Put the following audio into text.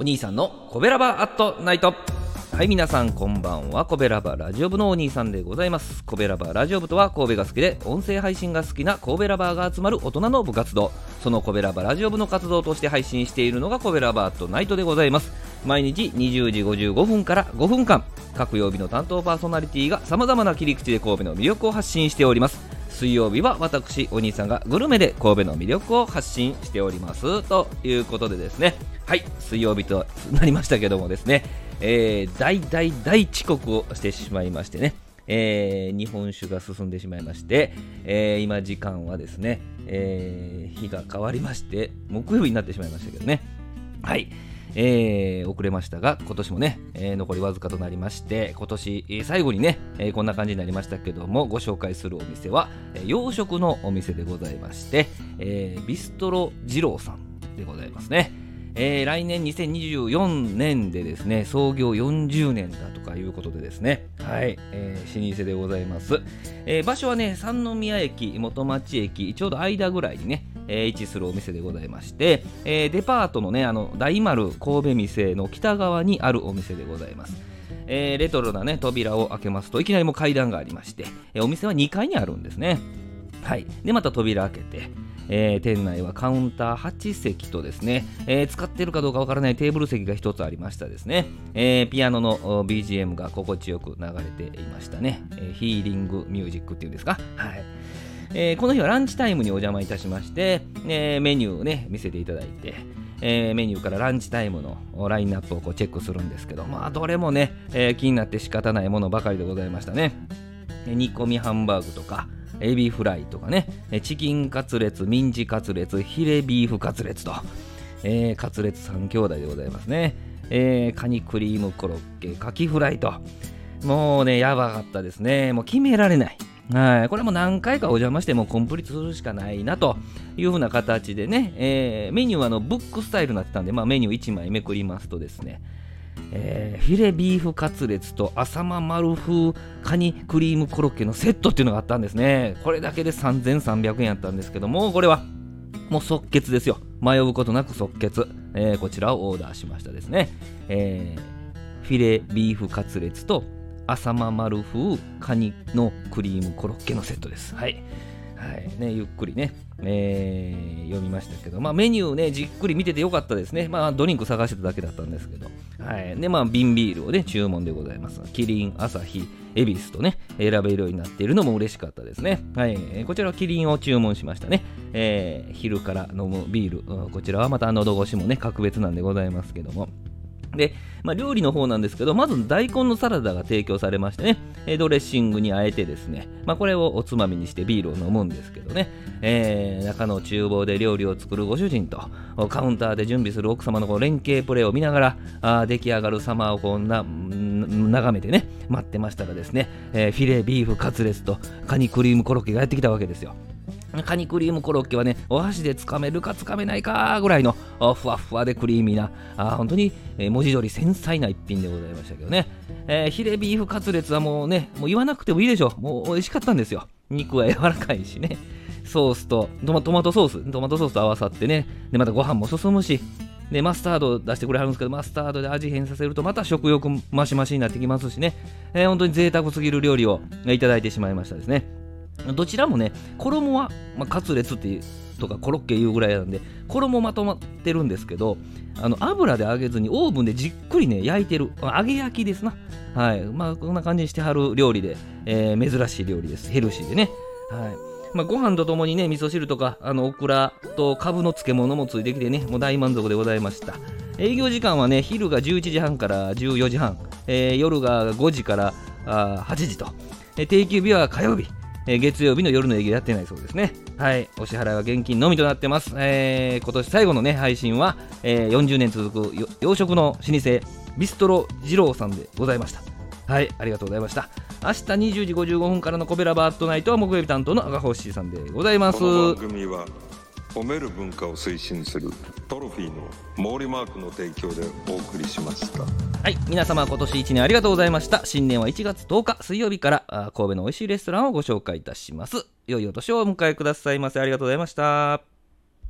お兄さんのコベラバアットナイト。はい皆さんこんばんは。コベラバラジオ部のお兄さんでございます。コベラバラジオ部とは神戸が好きで音声配信が好きな神戸ラバーが集まる大人の部活動。そのコベラバラジオ部の活動として配信しているのがコベラバアットナイトでございます。毎日20時55分から5分間。各曜日の担当パーソナリティがさまざまな切り口で神戸の魅力を発信しております。水曜日は私お兄さんがグルメで神戸の魅力を発信しております。ということでですね。はい水曜日となりましたけどもですね、えー、大大大遅刻をしてしまいましてね。えー、日本酒が進んでしまいまして、えー、今時間はですね、えー、日が変わりまして木曜日になってしまいましたけどね。はい。えー、遅れましたが、今年もね、えー、残りわずかとなりまして、今年最後にね、えー、こんな感じになりましたけども、ご紹介するお店は、え洋食のお店でございまして、えビストロ二郎さんでございますね。えー、来年2024年でですね創業40年だとかいうことでですねはい、えー、老舗でございます、えー、場所はね三宮駅元町駅ちょうど間ぐらいにねえー、位置するお店でございまして、えー、デパートのねあの大丸神戸店の北側にあるお店でございます。えー、レトロなね扉を開けますといきなりも階段がありまして、え、お店は2階にあるんですね。はい、でまた扉開けて、えー、店内はカウンター8席とですね、えー、使ってるかどうかわからないテーブル席が1つありましたですね、えー、ピアノの BGM が心地よく流れていましたね、えヒーリングミュージックっていうんですか？はい。えー、この日はランチタイムにお邪魔いたしまして、えー、メニューをね見せていただいて、えー、メニューからランチタイムのラインナップをこうチェックするんですけどまあどれもね、え気になって仕方ないものばかりでございましたね。煮込みハンバーグとかエビフライとかねチキンカツレツミンチカツレツヒレビーフカツレツと、えカツレツ3兄弟でございますね、えカニクリームコロッケカキフライともうねやばかったですね。もう決められない。はい、これも何回かお邪魔してもコンプリートするしかないなというふうな形でね、えー、メニューはあのブックスタイルになってたんで、まあ、メニュー1枚めくりますとですね、えー、フィレビーフカツレツと浅間丸風カニクリームコロッケのセットっていうのがあったんですね。これだけで3300円やったんですけども、これはもう即決ですよ。迷うことなく即決。えー、こちらをオーダーしましたですね。えー、フィレビーフカツレツと浅間丸風カニのクリームコロッケのセットです。はい。はいね、ゆっくりね、えー、読みましたけど、まあ、メニューね、じっくり見ててよかったですね。まあ、ドリンク探してただけだったんですけど。はい。で、まあ、瓶ビールをね、注文でございます。キリン、アサヒ、恵比寿とね、選べるようになっているのも嬉しかったですね。はい。こちらはキリンを注文しましたね。えー、昼から飲むビール、こちらはまた喉越しもね、格別なんでございますけども。で、まあ、料理の方なんですけど、まず大根のサラダが提供されましてね、えドレッシングにあえてですね、まあ、これをおつまみにしてビールを飲むんですけどね、えー、中の厨房で料理を作るご主人と、カウンターで準備する奥様のこう連携プレーを見ながら、あ出来上がる様をこんな、眺めてね、待ってましたらですね、えー、フィレビーフカツレツとカニクリームコロッケがやってきたわけですよ。カニクリームコロッケはね、お箸でつかめるかつかめないかぐらいのふわふわでクリーミーな、あ本当に、文字通り繊細な一品でございましたけどね、えー、ヒレビーフカツレツはもうね、もう言わなくてもいいでしょう。もう美味しかったんですよ。肉は柔らかいしね。ソースとトマトソース、トマトソースと合わさってね、で、またご飯も進むし、で、マスタード出してくれはるんですけど、マスタードで味変させると、また食欲増し増しになってきますしね、えー、本当に贅沢すぎる料理をいただいてしまいましたですね。どちらもね、衣は、まあ、カツレツっていうとかコロッケいうぐらいなんで、衣まとまってるんですけど、あの油で揚げずにオーブンでじっくりね、焼いてる、揚げ焼きですな。はい。まあ、こんな感じにしてはる料理で、えー、珍しい料理です。ヘルシーでね。はい。まあ、ご飯とともにね、味噌汁とか、あの、オクラとカブの漬物もついてきてね、もう大満足でございました。営業時間はね、昼が11時半から14時半、えー、夜が5時からあ8時と、え定休日は火曜日、えー、月曜日の夜の営業やってないそうですね。はい。お支払いは現金のみとなってます。えー、今年最後のね、配信は、えー、40年続く洋食の老舗、ビストロ二郎さんでございました。はい。ありがとうございました。明日20時55分からのコベラバートナイトは木曜日担当の赤星さんでございます。この番組は褒める文化を推進するトロフィーの毛利マークの提供でお送りしました。はい皆様今年1年ありがとうございました。新年は1月10日水曜日から神戸の美味しいレストランをご紹介いたします。良いお年をお迎えくださいませ。ありがとうございました。